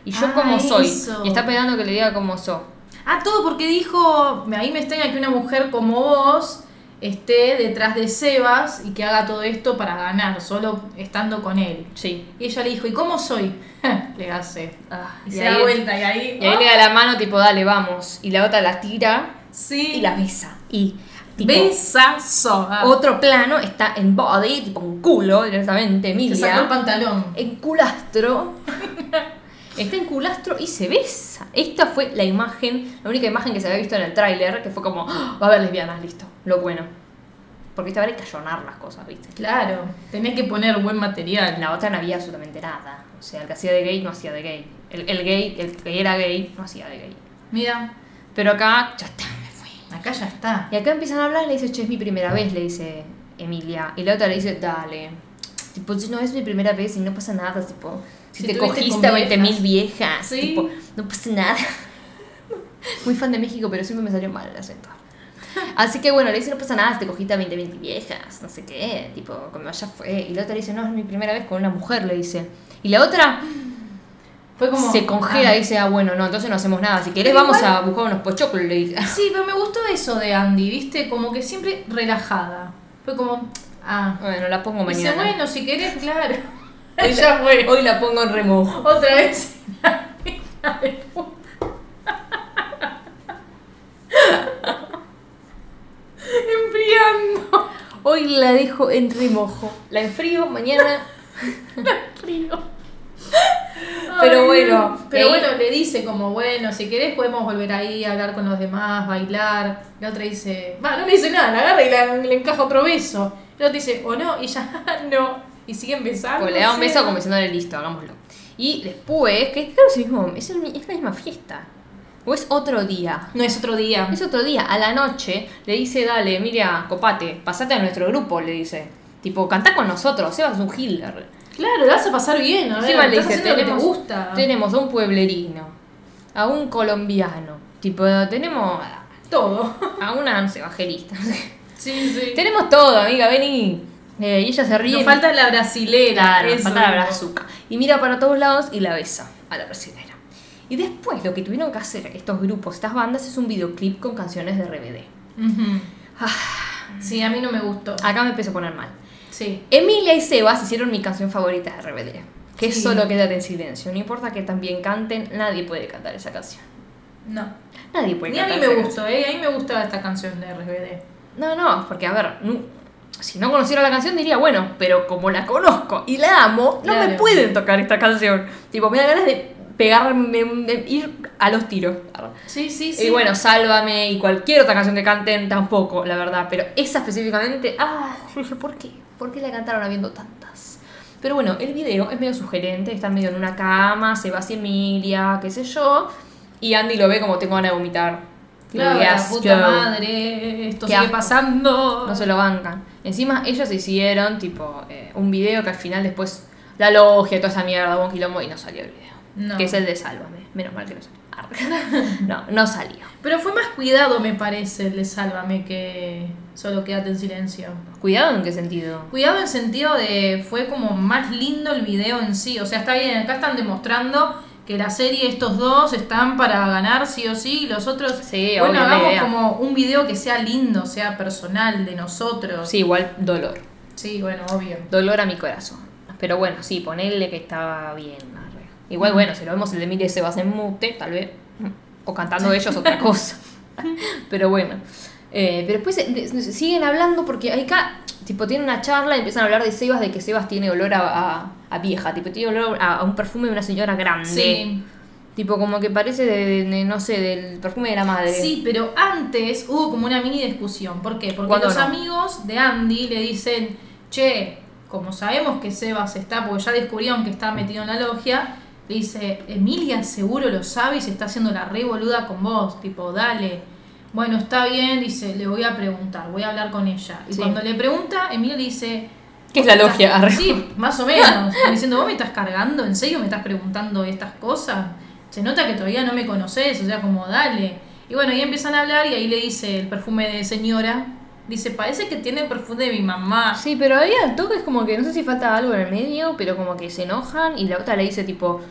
Y yo Ah, como soy. eso. Y está pegando que le diga cómo soy. Ah, todo porque dijo, ahí me extraña que una mujer como vos esté detrás de Sebas y que haga todo esto para ganar, solo estando con él. Sí. Y ella le dijo, ¿y cómo soy? le hace. Ah, Y, y se ahí- da vuelta y ahí... Y ahí le da la mano, tipo, dale, vamos. Y la otra la tira Sí. y la besa. Y tipo, Besazo. Ah, otro plano está en body, tipo un culo directamente, se Emilia. sacó el pantalón. en culastro. Está en culastro y se besa. Esta fue la imagen, la única imagen que se había visto en el tráiler, que fue como, "Ah, va a haber lesbianas, listo, lo bueno. Porque esta vez hay que las cosas, ¿viste? Claro, tenés que poner buen material. En la otra no había absolutamente nada. O sea, el que hacía de gay no hacía de gay. El, el gay, el que era gay, no hacía de gay. Mira, Pero acá, ya está, me fui. acá ya está. Y acá empiezan a hablar, le dice, che, es mi primera vez, le dice Emilia. Y la otra le dice, dale. Tipo, "Si no es mi primera vez y no pasa nada, tipo, si, Si te cogiste a con 20 mil viejas, Sí. tipo, no pasa nada. Muy fan de México, pero siempre me salió mal el acento. Así que bueno, le dice, no pasa nada, si te cogiste a 20 mil viejas, no sé qué, tipo, como ya fue. Y la otra le dice, no, es mi primera vez con una mujer, le dice. Y la otra Fue como... se congela ah. y dice, ah, bueno, no, entonces no hacemos nada. Si querés, vamos igual- a buscar unos pochoclos, le dice. Sí, pero me gustó eso de Andy, ¿viste? Como que siempre relajada. Fue como... Ah. Bueno, la pongo Dice, mañana. bueno, si querés, claro. Hoy ya la, fue. hoy la pongo en remojo. Otra vez. Enfriando. Hoy la dejo en remojo. La enfrío mañana. Frío. Pero Ay, bueno, Pero ahí- bueno, le dice como, bueno, si querés podemos volver ahí a hablar con los demás, bailar. La otra dice, va, no le dice nada, la agarra y la- le encaja otro beso. La otra dice, o no, y ella, no. Y siguen besando. Pues le da un beso como diciéndole listo, hagámoslo. Y después, que es, el mismo, es, el mi- es la misma fiesta. O es otro día. No, es otro día. Es otro día, a la noche, le dice, dale, mira, copate, pasate a nuestro grupo, le dice. Tipo, cantá con nosotros, Sebas un healer. Claro, la vas a pasar bien, a ver, Encima le dice, lo que te tenemos, gusta. tenemos a un pueblerino, a un colombiano, tipo, tenemos... todo. A una, no sé, evangelista. Sí, sí. Tenemos todo, amiga, vení. Eh, y ella se ríe. Nos falta la brasilera. Claro, eso. falta la brazuca. Y mira para todos lados y la besa a la brasilera. Y después lo que tuvieron que hacer estos grupos, estas bandas, es un videoclip con canciones de RBD. Ah, Sí, a mí no me gustó. acá me empezó a poner mal. Sí. Emilia y Sebas hicieron mi canción favorita de RBD. Que es solo quédate en silencio. No importa que también canten, nadie puede cantar esa canción. No. Nadie puede Ni a mí cantar me gustó, ¿eh? A mí me gusta esta canción de RBD. No, no, porque a ver, si no conociera la canción diría, bueno, pero como la conozco y la amo, no me pueden tocar esta canción. Tipo, me da ganas de pegarme, de ir a los tiros. Sí, sí, sí. Y bueno, Sálvame y cualquier otra canción que canten tampoco, la verdad. Pero esa específicamente, ah, yo dije, ¿por qué? ¿Por qué la cantaron habiendo tantas? Pero bueno, el video es medio sugerente, están medio en una cama, Sebas y Emilia, qué sé yo. Y Andy lo ve como tengo ganas de vomitar. Claro, la puta madre, esto sigue asco. pasando. No se lo bancan. Encima ellos hicieron tipo eh, un video que al final después la logia toda esa mierda, un quilombo y no salió el video. No. Que es el de Sálvame. Menos mal que no salió. No, no salió. Pero fue más cuidado, me parece, el de Sálvame que solo quédate en silencio. Cuidado en qué sentido. Cuidado en sentido de fue como más lindo el video en sí. O sea, está bien, acá están demostrando que la serie estos dos están para ganar sí o sí y los otros Sí, bueno, hagamos como un video que sea lindo, sea personal de nosotros. Sí, igual dolor. Sí, bueno, obvio. Dolor a mi corazón. Pero bueno, sí, ponerle que estaba bien. arre. Igual, bueno, si lo vemos el de Emilia y Sebas en mute, tal vez. O cantando ellos otra cosa. Pero bueno. Eh, pero después eh, siguen hablando porque acá, tipo, tienen una charla y empiezan a hablar de Sebas, de que Sebas tiene olor a, a- a vieja, tipo, tiene olor a, a un perfume de una señora grande. Sí. Tipo, como que parece de, de- no sé, del perfume de la madre. Sí, pero antes hubo como una mini discusión. ¿Por qué? Porque ¿Cuándo los no? amigos de Andy le dicen, che, como sabemos que Sebas está, porque ya descubrieron que está metido en la logia, le dice, Emilia seguro lo sabe y se está haciendo la re boluda con vos, tipo, dale. Bueno, está bien, dice, le voy a preguntar, voy a hablar con ella. Y Sí. cuando le pregunta, Emilia le dice... ¿Qué es la "¿Vos me logia? estás-" Arre. Sí, más o menos. Diciendo, ¿vos me estás cargando? ¿En serio me estás preguntando estas cosas? Se nota que todavía no me conoces, o sea, como dale. Y bueno, ahí empiezan a hablar y ahí le dice el perfume de señora. Dice, parece que tiene el perfume de mi mamá. Sí, pero ahí al toque es como que no sé si falta algo en el medio, pero como que se enojan y la otra le dice tipo,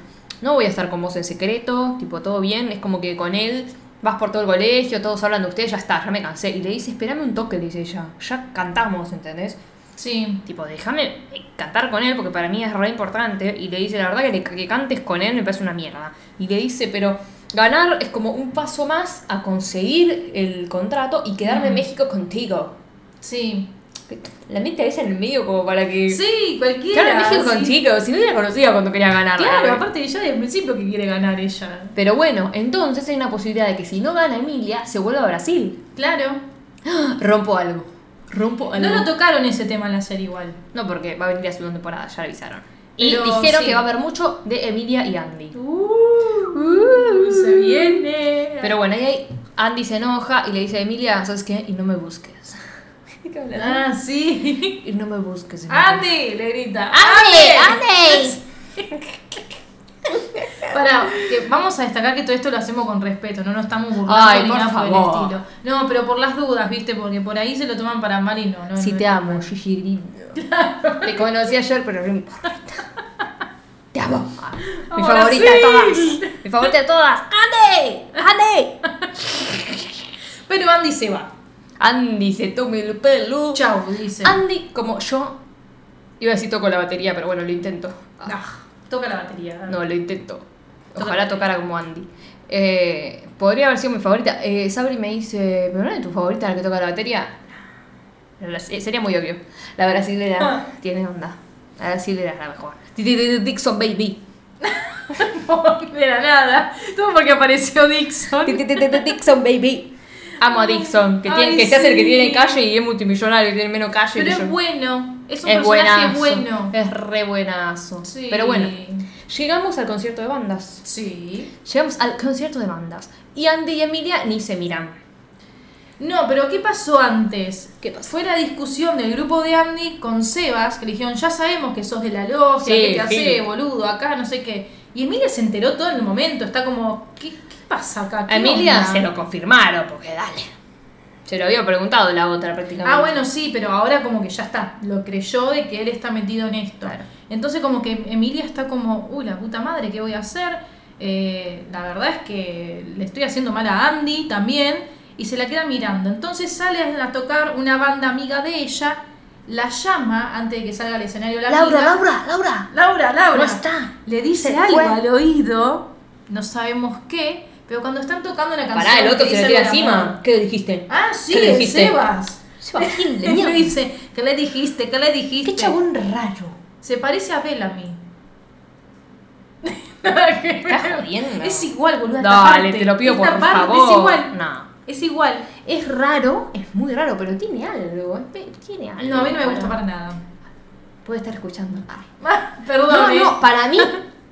no voy a estar con vos en secreto, tipo, todo bien, es como que con él vas por todo el colegio, todos hablan de usted, ya está, ya me cansé. Y le dice, espérame un toque, dice ella, ya cantamos, ¿entendés? Sí. Tipo, déjame eh, cantar con él porque para mí es re importante. Y le dice, la verdad que, le- que cantes con él me parece una mierda. Y le dice, pero ganar es como un paso más a conseguir el contrato y quedarme en Mm. México contigo. Sí. La mente a ella en el medio como para que... Sí, cualquiera. Claro, México sí. con chicos, si no hubiera conocido cuando quería ganar. Claro, aparte ya desde el principio que quiere ganar ella. Pero bueno, entonces hay una posibilidad de que si no gana Emilia, se vuelva a Brasil. Claro. Rompo algo. Rompo algo. No lo tocaron ese tema en la serie igual. No, porque va a venir la segunda temporada, ya avisaron. Y Pero dijeron sí. que va a haber mucho de Emilia y Andy. Uh, se viene. Pero bueno, ahí Andy se enoja y le dice a Emilia, ¿sabes qué? Y no me busques. Ah, sí. Y no me busques. Andy, le grita. ¡Andy! ¡Andy! Para, que vamos a destacar que todo esto lo hacemos con respeto, no nos estamos burlando Ay, ni por nada por el favor. estilo. No, pero por las dudas, ¿viste? Porque por ahí se lo toman para mal y no. no no te amo, Gigi. Te conocí ayer, pero no importa. Te amo. Mi Ahora favorita sí. de todas. Mi favorita de todas. ¡Andy! ¡Andy! Pero Andy se va. Andy se tome el pelo. Chau, dice. Andy, como yo. Iba a decir toco la batería, pero bueno, lo intento. Ah, toca la batería. No, lo intento. Ojalá tocara como Andy. Eh, podría haber sido mi favorita. Eh, Sabri me dice, ¿pero no es tu favorita la que toca la batería? La- sería muy obvio. La brasilera Ah. tiene onda. La brasilera es la mejor. Dixon Baby. de la nada. Todo porque apareció Dixon. Dixon Baby. Amo a Dixon, que, Ay, tiene, que se hace el que sí. tiene calle y es multimillonario, y tiene menos calle. Pero que es yo. bueno. Es un Es personaje buenazo. bueno. Es re buenazo. Sí. Pero bueno, llegamos al concierto de bandas. Sí. Llegamos al concierto de bandas. Y Andy y Emilia ni se miran. No, pero ¿qué pasó antes? ¿Qué pasó? Fue la discusión del grupo de Andy con Sebas, que le dijeron, ya sabemos que sos de la logia, Sí, que te hace boludo acá, no sé qué. Y Emilia se enteró todo en el momento, está como, ¿qué? Qué- pasa acá? ¿Qué A Emilia onda? se lo confirmaron, porque dale. Se lo había preguntado la otra prácticamente. Ah, bueno, sí, pero ahora como que ya está. Lo creyó de que él está metido en esto. Claro. Entonces como que Emilia está como, uy, la puta madre, ¿qué voy a hacer? Eh, la verdad es que le estoy haciendo mal a Andy también. Y se la queda mirando. Entonces sale a tocar una banda amiga de ella. La llama antes de que salga al escenario la Laura, amiga. Laura, Laura. Laura, Laura. No está. Le dice algo fue. al oído. No sabemos qué. Pero cuando están tocando una canción. Pará, el otro que se le tira encima. ¿Qué le dijiste? Ah, sí, ¿Qué le dijiste? Sebas. Mierda. le dice, ¿qué le dijiste? ¿Qué le dijiste? Qué chabón raro. Se parece a Bellamy. Estás jodiendo. Es igual, boludo. Dale, te lo pido por favor. Es igual. No. Es igual. Es raro, es muy raro, pero tiene algo. Tiene algo. No, a mí no me gusta para nada. Puede estar escuchando. Ay. Perdón. No, no, para mí,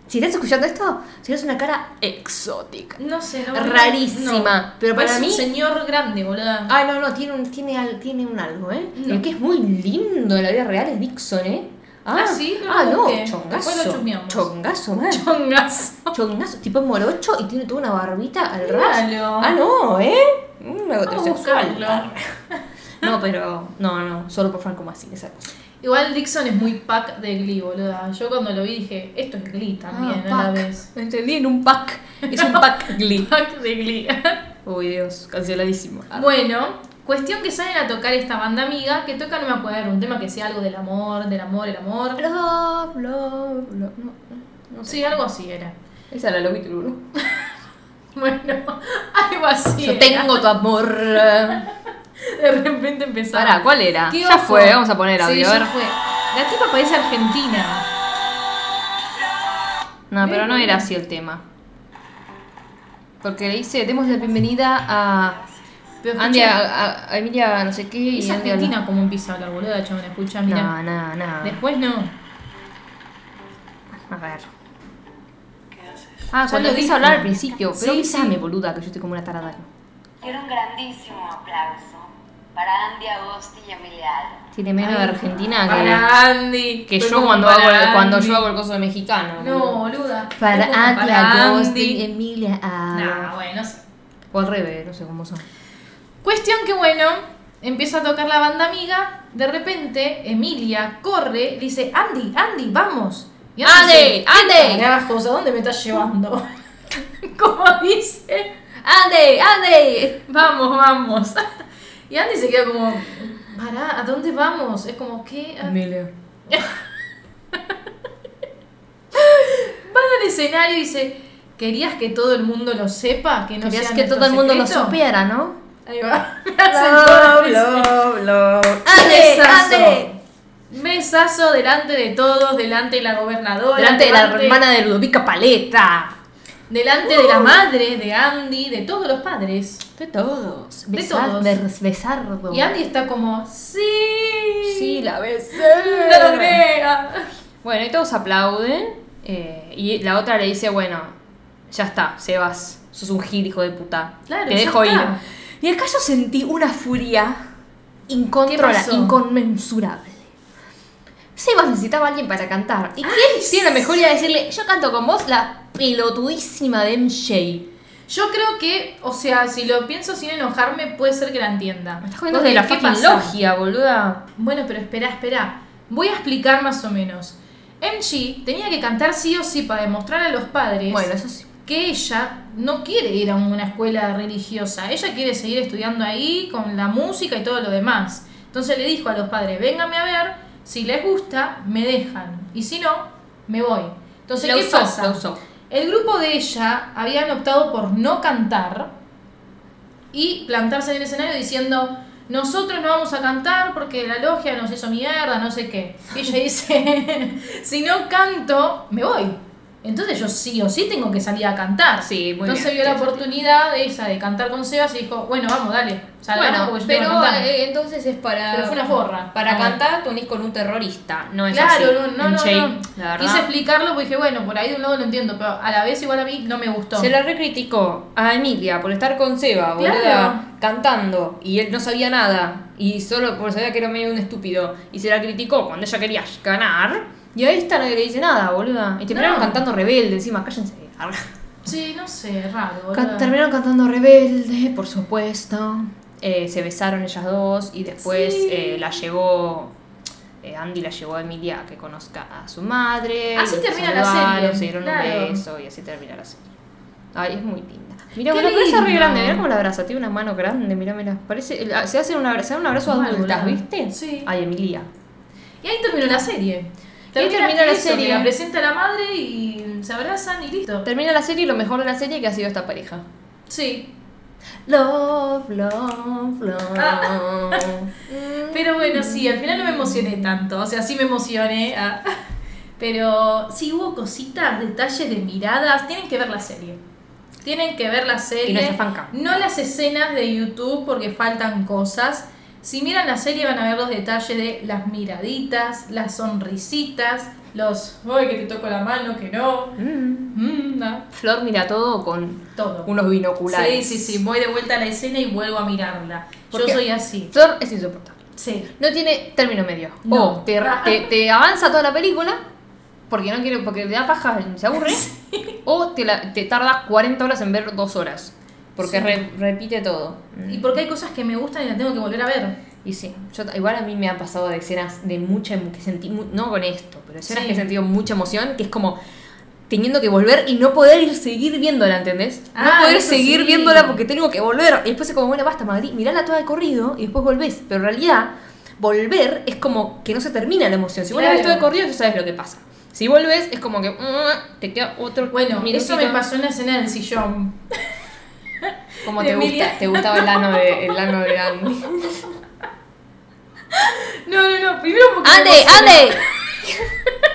si estás escuchando esto, tienes una cara exótica. No sé, no. Rarísima, no. pero para Parece mí- un señor grande, boludo. Ay, no, no, tiene un, tiene, al- tiene un algo, ¿eh? No. El que es muy lindo en la vida real es Dixon, ¿eh? Ah, ¿sí? No ah, no, chongazo. Chongazo, man. Chongazo. Chongazo, tipo morocho y tiene toda una barbita al ras. Ah, no, ¿eh? A heterosexual. No, pero no, no, solo por Franco Massi, esa cosa. Igual Dixon es muy pack de Glee, boluda. Yo cuando lo vi dije, esto es Glee también Ah, a la vez. Lo entendí en un pack. Es un pack Glee. Pack de Glee. Uy, Dios, canceladísimo. Ah. Bueno, cuestión que salen a tocar esta banda amiga, que toca, no me acuerdo, un tema que sea algo del amor, del amor, el amor. Love, love, love. No, no sé. Sí, algo así era. Esa era la Lobby. Bueno, algo así. Yo era. tengo tu amor. De repente empezaba. Pará, ¿cuál era? ¿Qué Ya ojo? fue, vamos a poner Sí, audio. ya a ver. fue. La tipa parece argentina. No, pero no era así el tema. Porque le dice, demos la bienvenida a Andy, a, Emilia, no sé qué. y es Andy a- argentina como empieza a hablar, boluda, chabón, escucha, mira. No, no, no. Después no. A ver. Ah, Ya cuando empieza a hablar al principio. Pero Sí, avísame, sí. boluda, que yo estoy como una tarada. Quiero un grandísimo aplauso para Andy Agosti y Emiliano. Tiene menos de Argentina que, Para Andy. que Estoy yo cuando hago, el, cuando Andy. yo hago el coso de mexicano. No, boluda. Para Andy para Agosti, Andy. Emilia. ah. Nah, bueno, sí. O al revés, no sé cómo son. Cuestión que bueno, empieza a tocar la banda amiga, de repente Emilia corre, dice, Andy, Andy, vamos. Y Andy, dice, Andy. Carajos, ¿a dónde me estás llevando? Como dice, ¡Andy! ¡Andy! vamos, vamos. Y Andy se queda como, pará, ¿a dónde vamos? Es como, ¿qué? Van Emilia. al escenario y dice, ¿querías que todo el mundo lo sepa? Que no Querías que todo el mundo lo secreto?" supiera, ¿no? Ahí va. Me hacen todo el beso. love. Besazo. Besazo delante de todos, delante de la gobernadora. Delante de la hermana de Ludovica Paleta. Delante de la madre, de Andy, de todos los padres. De todos. De Besar, todos. bes- besardo. Y Andy está como, sí. Sí, la besé. Lo logré. Bueno, y todos aplauden. eh, y la otra le dice, bueno, ya está, Sebas, sos un gil, hijo de puta. Claro, Te ya dejo ir. Y acá yo sentí una furia incontrolable, inconmensurable. Sebas necesitaba a alguien para cantar. ¿Y quién tiene la mejor idea de decirle, yo canto con vos, la pelotudísima de MJ? Yo creo que, o sea, si lo pienso sin enojarme, puede ser que la entienda. Me estás jodiendo Porque, de la ¿qué fucking pasa? logia, boluda. Bueno, pero espera, espera. Voy a explicar más o menos. MG tenía que cantar sí o sí para demostrar a los padres Bueno, eso sí. que ella no quiere ir a una escuela religiosa. Ella quiere seguir estudiando ahí con la música y todo lo demás. Entonces le dijo a los padres, vénganme a ver, si les gusta, me dejan. Y si no, me voy. Entonces, La ¿qué usó, pasa? la usó. El grupo de ella habían optado por no cantar y plantarse en el escenario diciendo, nosotros no vamos a cantar porque la logia nos hizo mierda, no sé qué. Y ella dice, si no canto, me voy. Entonces yo sí o sí tengo que salir a cantar. Sí, muy Entonces bien, vio la oportunidad de esa de cantar con Sebas y dijo, bueno, vamos, dale, salgamos Bueno, porque yo tengo que pero cantar". eh, entonces es para. Pero fue una forra. Para Ah, cantar te unís con un terrorista. No es Claro, así. no, no, no, no. La. Quise explicarlo porque dije, bueno, por ahí de un lado lo entiendo, pero a la vez igual a mí no me gustó. Se la recriticó a Emilia por estar con Seba, Claro. boluda, cantando, y él no sabía nada, y solo porque sabía que era medio un estúpido, y se la criticó cuando ella quería ganar, y a esta nadie le dice nada, boluda. Y terminaron No. cantando rebelde encima, cállense. Sí, no sé, raro. Can- terminaron cantando Rebelde, por supuesto. Eh, se besaron ellas dos y después Sí. eh, la llevó. eh, Andy la llevó a Emilia a que conozca a su madre. Así termina la serie, Se dieron claro. un beso y así termina la serie. Ay, es muy linda. Mira, bueno, pero esa re grande, mira cómo la abraza, tiene una mano grande, mira, mira. Parece, el- se hace un abrazo, un abrazo adultas. ¿viste? Sí. Ay, Emilia. Y ahí terminó la serie. Termina la serie. presenta la madre y se abrazan y listo. Termina la serie y lo mejor de la serie que ha sido esta pareja. Sí. Love, love, love. Ah. Pero bueno, sí, al final no me emocioné tanto. O sea, sí me emocioné. ah. Pero sí hubo cositas, detalles de miradas. Tienen que ver la serie. Tienen que ver la serie. Y fanca. No las escenas de YouTube porque faltan cosas. Si miran la serie van a ver los detalles de las miraditas, las sonrisitas, los, ¡ay, que te toco la mano, que no! Mm. Mm, no. Flor mira todo con Todo. unos binoculares. Sí, sí, sí. Voy de vuelta a la escena y vuelvo a mirarla. ¿Por Yo qué? soy así. Flor es insoportable. Sí. No tiene término medio. No. O te, te, te avanza toda la película porque no quiere, porque le da paja, se aburre. O te, la- te tardas 40 horas en ver dos horas. Porque Sí. re- repite todo. Y porque hay cosas que me gustan y las tengo que volver a ver. Y sí, yo, igual a mí me ha pasado de escenas de mucha emo- que sentí, no con esto, pero escenas Sí. que he sentido mucha emoción, que es como teniendo que volver y no poder ir seguir viéndola, ¿entendés? No Ah, poder seguir sí. viéndola porque tengo que volver. Y después es como, bueno, basta, Madrid, mirala toda de corrido y después volvés. Pero en realidad, volver es como que no se termina la emoción. Si vos la ves Claro. toda de corrido, ya sabes lo que pasa. Si volvés, es como que mm, te queda otro Bueno, eso me minutito. pasó en la escena del sillón. Como te Emilia. gusta, te gustaba el ano de, el ano de Andy. No, no, no. Primero porque. me ¡Ande, ande!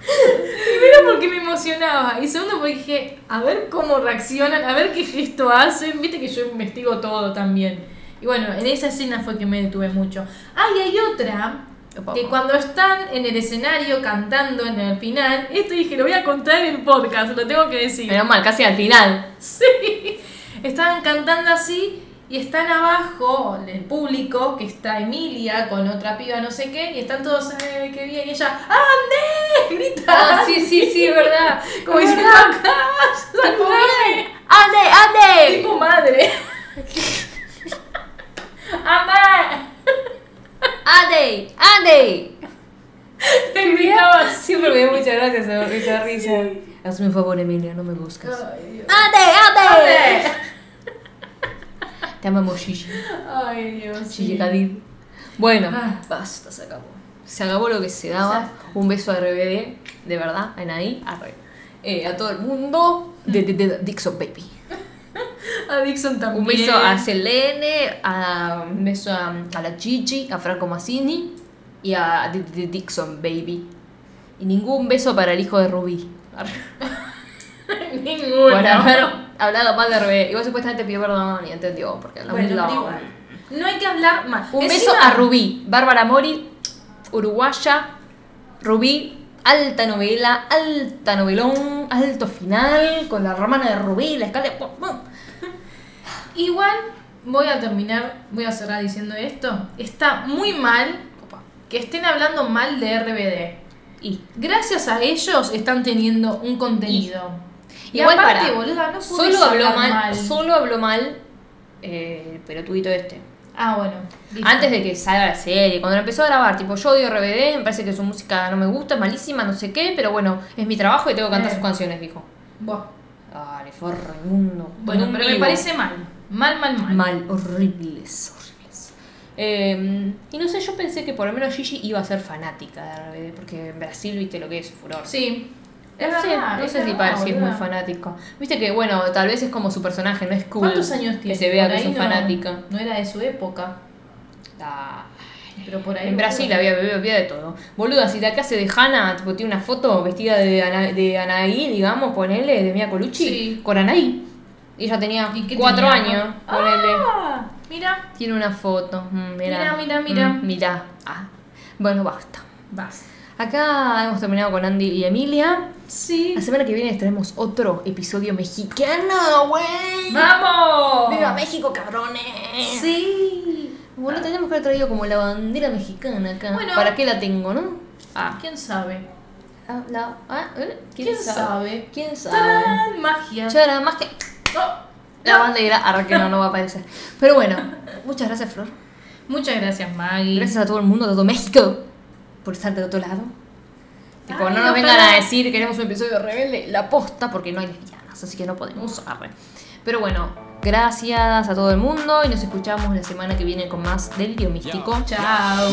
Primero porque me emocionaba. Y segundo porque dije, a ver cómo reaccionan, a ver qué gesto hacen. Viste que yo investigo todo también. Y bueno, en esa escena fue que me detuve mucho. Ah, y hay otra. Que cuando están en el escenario cantando en el final, esto dije, lo voy a contar en el podcast, lo tengo que decir. Menos mal, casi al final. Sí, estaban cantando así y están abajo el público, que está Emilia con otra piba no sé qué, y están todos, ¡ay, qué bien! Y ella, ¡Ande! Grita. Ah, sí, sí, sí, verdad. Como Es diciendo, saludame. ¡Ande, ande! Tipo madre. ¡Amá! ¡Ande! ¡Ande! Gritaba así. Siempre me da muchas gracias esa, risa. Hazme un favor, Emilia, no me busques. ¡Ande, ande! Te amamos, Gigi. Ay, Dios. Gigi sí. Hadid. Bueno, Ah. basta, se acabó. Se acabó lo que se daba. Un beso a RBD, de verdad, en ahí, arre. Eh, a todo el mundo de, de- de Dixon Baby. A Dixon también. Un beso a Selene, a, un beso a, a la Gigi, a Franco Massini y a Dixon Baby. Y ningún beso para el hijo de Rubí. Ninguno. Por haber hablado mal de RBD. Igual supuestamente pidió perdón y entendió, porque la Bueno, igual. No hay que hablar mal. Un Encima- beso a Rubí, Bárbara Mori, uruguaya, Rubí, alta novela, alta novelón, alto final, con la hermana de Rubí, la escala... Igual voy a terminar, voy a cerrar diciendo esto. Está muy mal que estén hablando mal de RBD. Y Gracias a ellos están teniendo un contenido. Y, Igual aparte, para, boluda, no solo habló mal, solo habló mal eh, el pelotudito este. Ah, bueno. listo. Antes de que salga la serie, cuando empezó a grabar, tipo, yo odio RBD, me parece que su música no me gusta, es malísima, no sé qué, pero bueno, es mi trabajo y tengo que cantar Eh. sus canciones, dijo. Buah. Dale, forro inmundo. Bueno, pero me vivo. parece mal. Mal, mal, mal. mal, horribles, horribles. Eh, y no sé, yo pensé que por lo menos Gigi iba a ser fanática de RBD, porque en Brasil viste lo que es furor. Sí. Es verdad, no sé si verdad, parece si es muy fanático. Viste que, bueno, tal vez es como su personaje, no es cool. ¿Cuántos años tiene? Que se vea Por que es no- fanática. No era de su época. Ah, Pero por ahí. En Brasil había, había, había de todo. Boluda, si la que hace de Hannah, tipo, tiene una foto vestida de, Ana- de Anaí, digamos, ponele, de Mia Colucci, Sí. con Anaí. Y ella tenía ¿Y qué cuatro tenía? años, ponele. Ah, mira. Tiene una foto. mm, Mira, mira, mira, mira. Mm, mira. Ah. Bueno, basta. Vas. Acá hemos terminado con Andy y Emilia. Sí. La semana que viene les traemos otro episodio mexicano, güey. ¡Vamos! ¡Viva México, cabrones! Sí. Bueno, tenemos que haber traído como la bandera mexicana acá. Bueno. ¿Para qué la tengo, no? Ah. ¿Quién sabe? ah, la- ah, eh, ¿Quién, ¿Quién sabe? sabe? ¿Quién sabe? ¡Tarán! Magia. Que Oh. La bandera, ahora que no, no va a aparecer. Pero bueno, muchas gracias, Flor. Muchas gracias, Maggie. Gracias a todo el mundo, a todo México, por estar de otro lado. Tipo, Ay, no nos vengan a decir que queremos un episodio de rebelde, la posta, porque no hay lesbianas, así que no podemos. Arre. Pero bueno, gracias a todo el mundo y nos escuchamos la semana que viene con más Delirio Místico. Chao.